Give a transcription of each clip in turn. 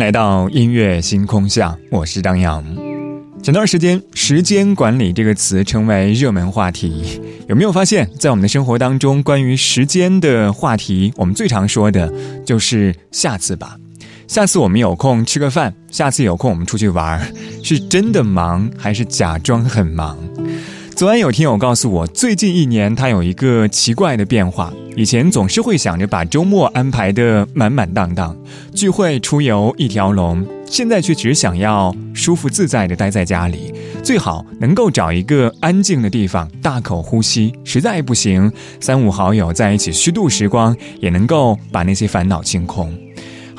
来到音乐星空下，我是张扬。前段时间，“时间管理”这个词成为热门话题。有没有发现，在我们的生活当中，关于时间的话题，我们最常说的就是“下次吧”。下次我们有空吃个饭，下次有空我们出去玩，是真的忙还是假装很忙？昨晚有听友告诉我，最近一年他有一个奇怪的变化。以前总是会想着把周末安排的满满当当，聚会出游一条龙。现在却只想要舒服自在的待在家里，最好能够找一个安静的地方，大口呼吸。实在不行，三五好友在一起虚度时光，也能够把那些烦恼清空。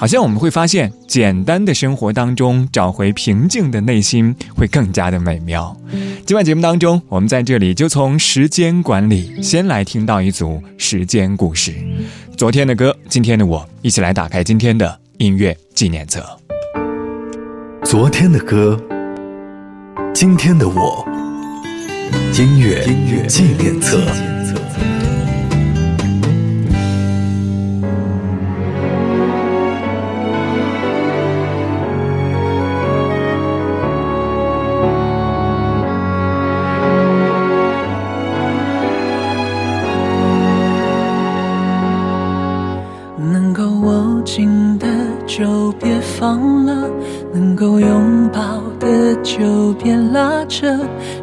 好像我们会发现，简单的生活当中找回平静的内心会更加的美妙。今晚节目当中，我们在这里就从时间管理先来听到一组时间故事。昨天的歌，今天的我，一起来打开今天的音乐纪念册。昨天的歌，今天的我，音乐纪念册。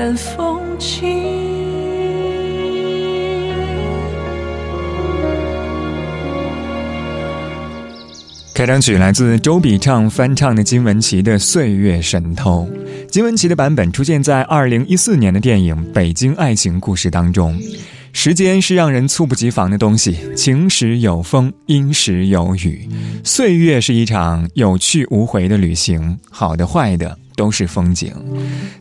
云淡风轻。开场曲来自周笔畅翻唱的金玟岐的《岁月神偷》，金玟岐的版本出现在二零一四年的电影《北京爱情故事》当中。时间是让人猝不及防的东西，晴时有风，阴时有雨。岁月是一场有去无回的旅行，好的坏的都是风景。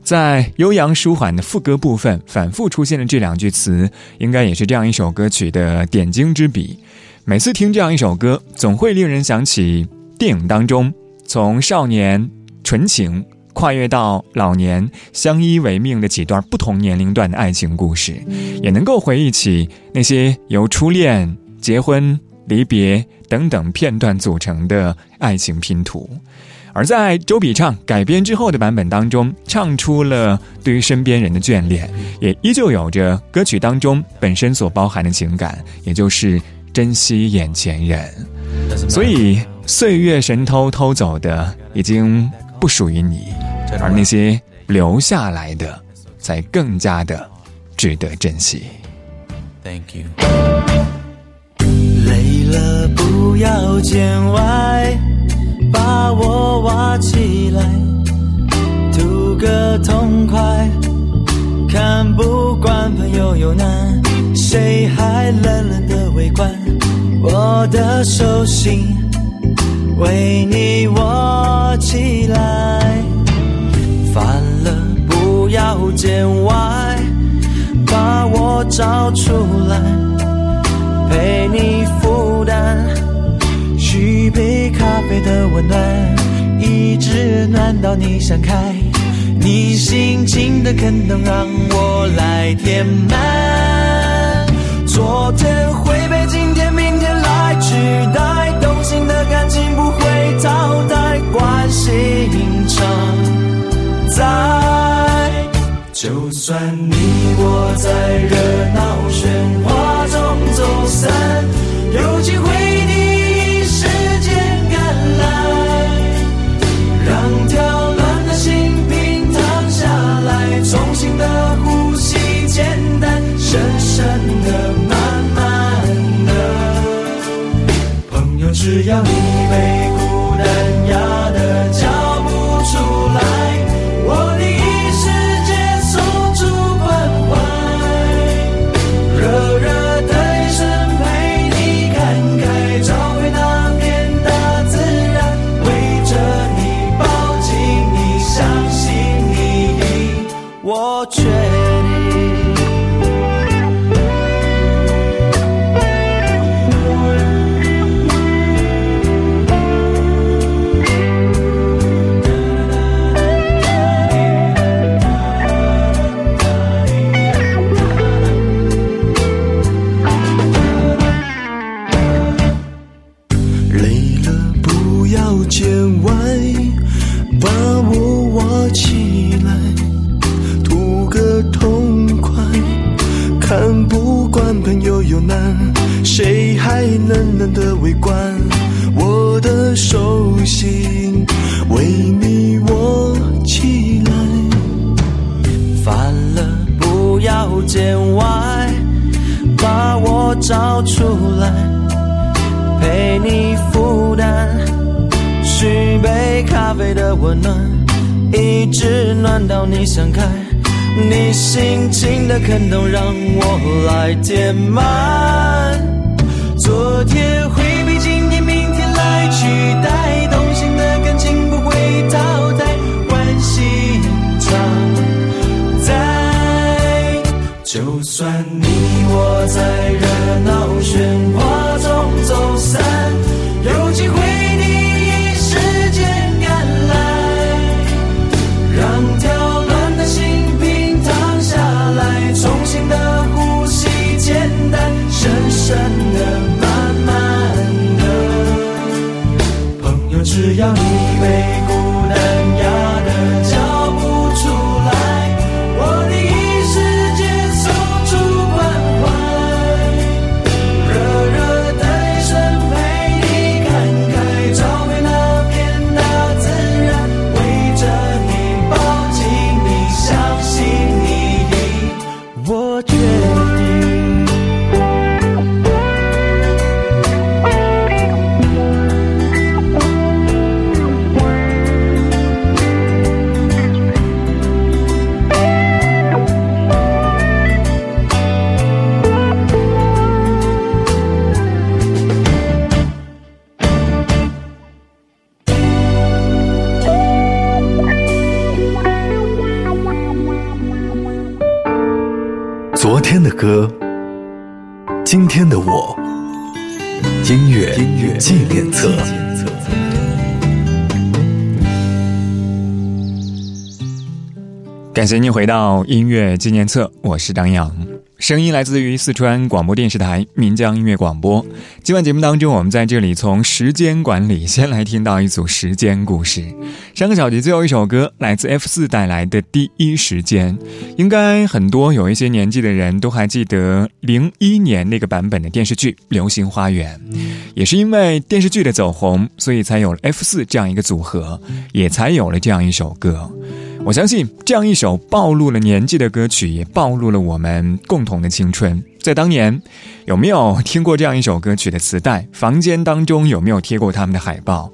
在悠扬舒缓的副歌部分，反复出现的这两句词，应该也是这样一首歌曲的点睛之笔。每次听这样一首歌，总会令人想起电影当中从少年纯情。跨越到老年相依为命的几段不同年龄段的爱情故事，也能够回忆起那些由初恋、结婚、离别等等片段组成的爱情拼图。而在周笔畅改编之后的版本当中，唱出了对于身边人的眷恋，也依旧有着歌曲当中本身所包含的情感，也就是珍惜眼前人。所以，岁月神偷偷走的已经不属于你。而那些留下来的，才更加的值得珍惜。Thank you。累了不要见外，把我挖起来，图个痛快。看不惯朋友有难，谁还冷冷的围观？我的手心为你握起来。烦了，不要见外，把我找出来，陪你温暖，一直暖到你想开。你心情的坑能让我来填满。昨天会被今天、明天来取代，动心的感情不会淘汰，关心常。在，就算你我在热闹喧哗中走散，有机会只要你被的坑洞让我来填满。昨天会被今天、明天来取代，动心的感情不会淘汰，关心常在。就算你我在热闹喧感谢您回到音乐纪念册，我是张扬。声音来自于四川广播电视台岷江音乐广播。今晚节目当中，我们在这里从时间管理先来听到一组时间故事。上个小节最后一首歌来自 F 四带来的《第一时间》，应该很多有一些年纪的人都还记得零一年那个版本的电视剧《流星花园》。也是因为电视剧的走红，所以才有了 F 四这样一个组合，也才有了这样一首歌。我相信这样一首暴露了年纪的歌曲，也暴露了我们共同的青春。在当年，有没有听过这样一首歌曲的磁带？房间当中有没有贴过他们的海报？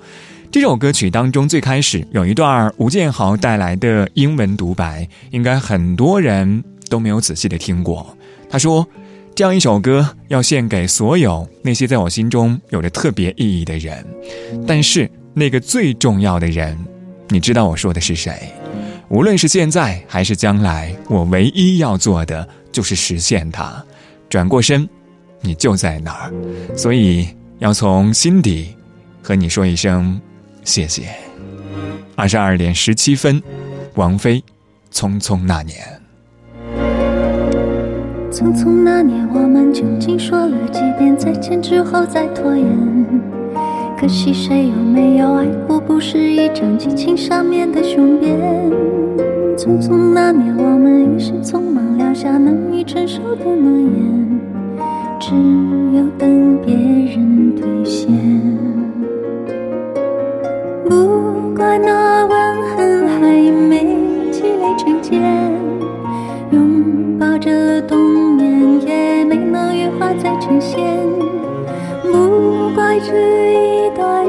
这首歌曲当中最开始有一段吴建豪带来的英文独白，应该很多人都没有仔细的听过。他说：“这样一首歌要献给所有那些在我心中有着特别意义的人，但是那个最重要的人，你知道我说的是谁？”无论是现在还是将来，我唯一要做的就是实现它。转过身，你就在那儿，所以要从心底和你说一声谢谢。二十二点十七分，王菲，《匆匆那年》。匆匆那年，我们究竟说了几遍再见之后再拖延？可惜谁有没有爱过？不是一张激情上面的雄辩。匆匆那年，我们一时匆忙撂下难以承受的诺言，只有等别人兑现。不怪那吻痕还没积累成茧，拥抱着冬眠也没能羽化再成仙。不怪这一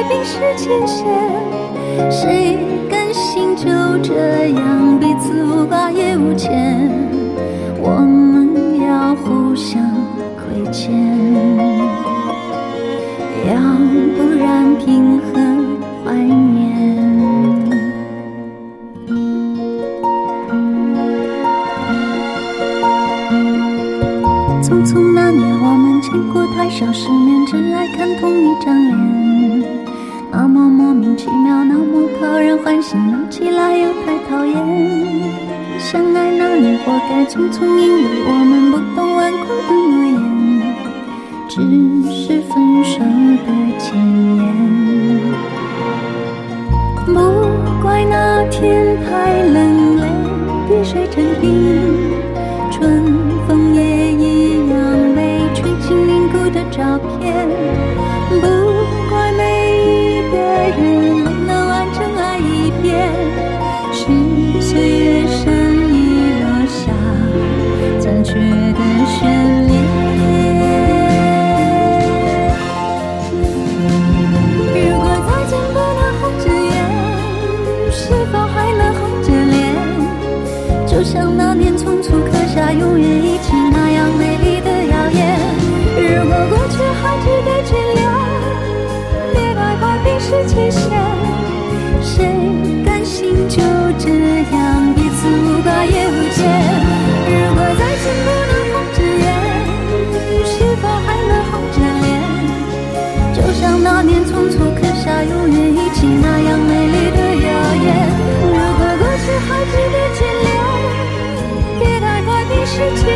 快冰释前嫌。谁甘心就这样彼此无挂也无牵？我们要。互相亏欠，要不然凭何怀念？匆匆那年，我们见过太少世面，只爱看同一张脸，妙，那么讨人欢喜，闹起来又太讨厌。相爱那年，活该匆匆，因为我们不懂顽固的诺言，只是分手的前言。不怪那天太冷，泪滴水成冰，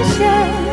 释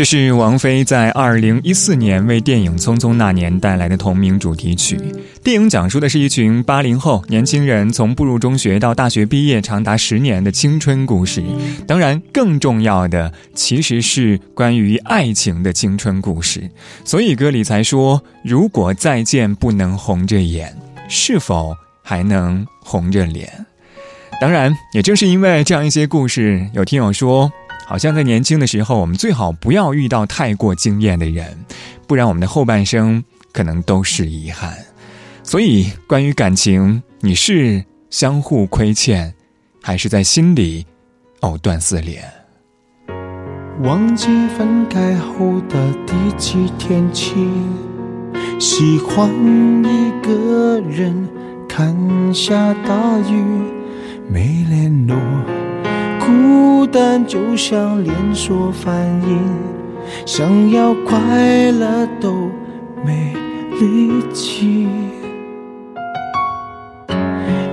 这是王菲在二零一四年为电影《匆匆那年》带来的同名主题曲。电影讲述的是一群八零后年轻人从步入中学到大学毕业长达十年的青春故事。当然，更重要的其实是关于爱情的青春故事。所以歌里才说：“如果再见不能红着眼，是否还能红着脸？”当然，也正是因为这样一些故事，有听友说。好像在年轻的时候，我们最好不要遇到太过惊艳的人，不然我们的后半生可能都是遗憾。所以，关于感情，你是相互亏欠，还是在心里藕断丝连？忘记分开后的第几天起，喜欢一个人看下大雨，没联络。孤单就像连锁反应，想要快乐都没力气。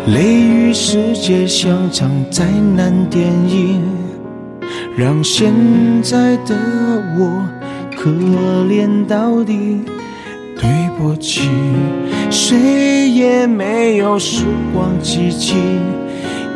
雷雨世界像场灾难电影，让现在的我可怜到底。对不起，谁也没有时光机器。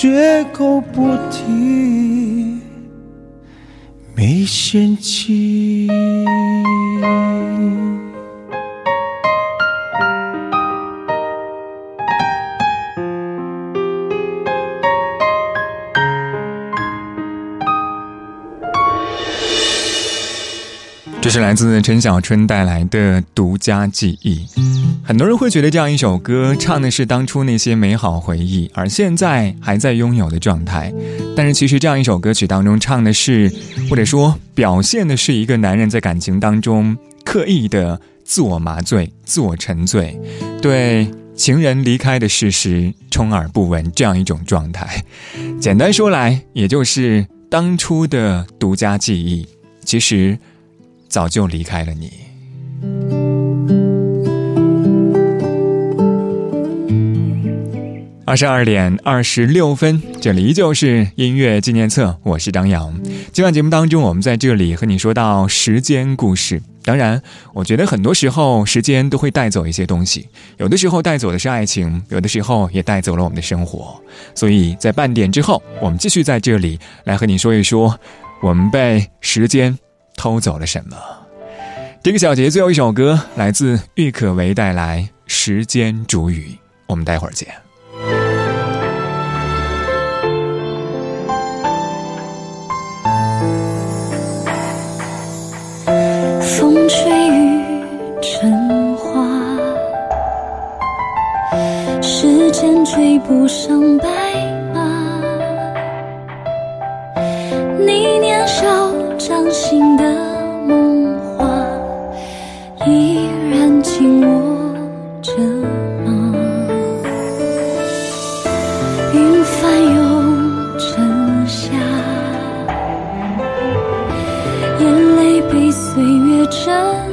绝口不提，没嫌弃。这是来自陈小春带来的独家记忆。很多人会觉得这样一首歌唱的是当初那些美好回忆，而现在还在拥有的状态。但是其实这样一首歌曲当中唱的是，或者说表现的是一个男人在感情当中刻意的自我麻醉、自我沉醉，对情人离开的事实充耳不闻这样一种状态。简单说来，也就是当初的独家记忆，其实。早就离开了你。二十二点二十六分，这里依旧是音乐纪念册，我是张扬。今晚节目当中，我们在这里和你说到时间故事。当然，我觉得很多时候时间都会带走一些东西，有的时候带走的是爱情，有的时候也带走了我们的生活。所以在半点之后，我们继续在这里来和你说一说，我们被时间。偷走了什么？这个小节最后一首歌来自郁可唯带来《时间煮雨》，我们待会儿见。风吹雨成花，时间追不上白马，你年少。掌心的月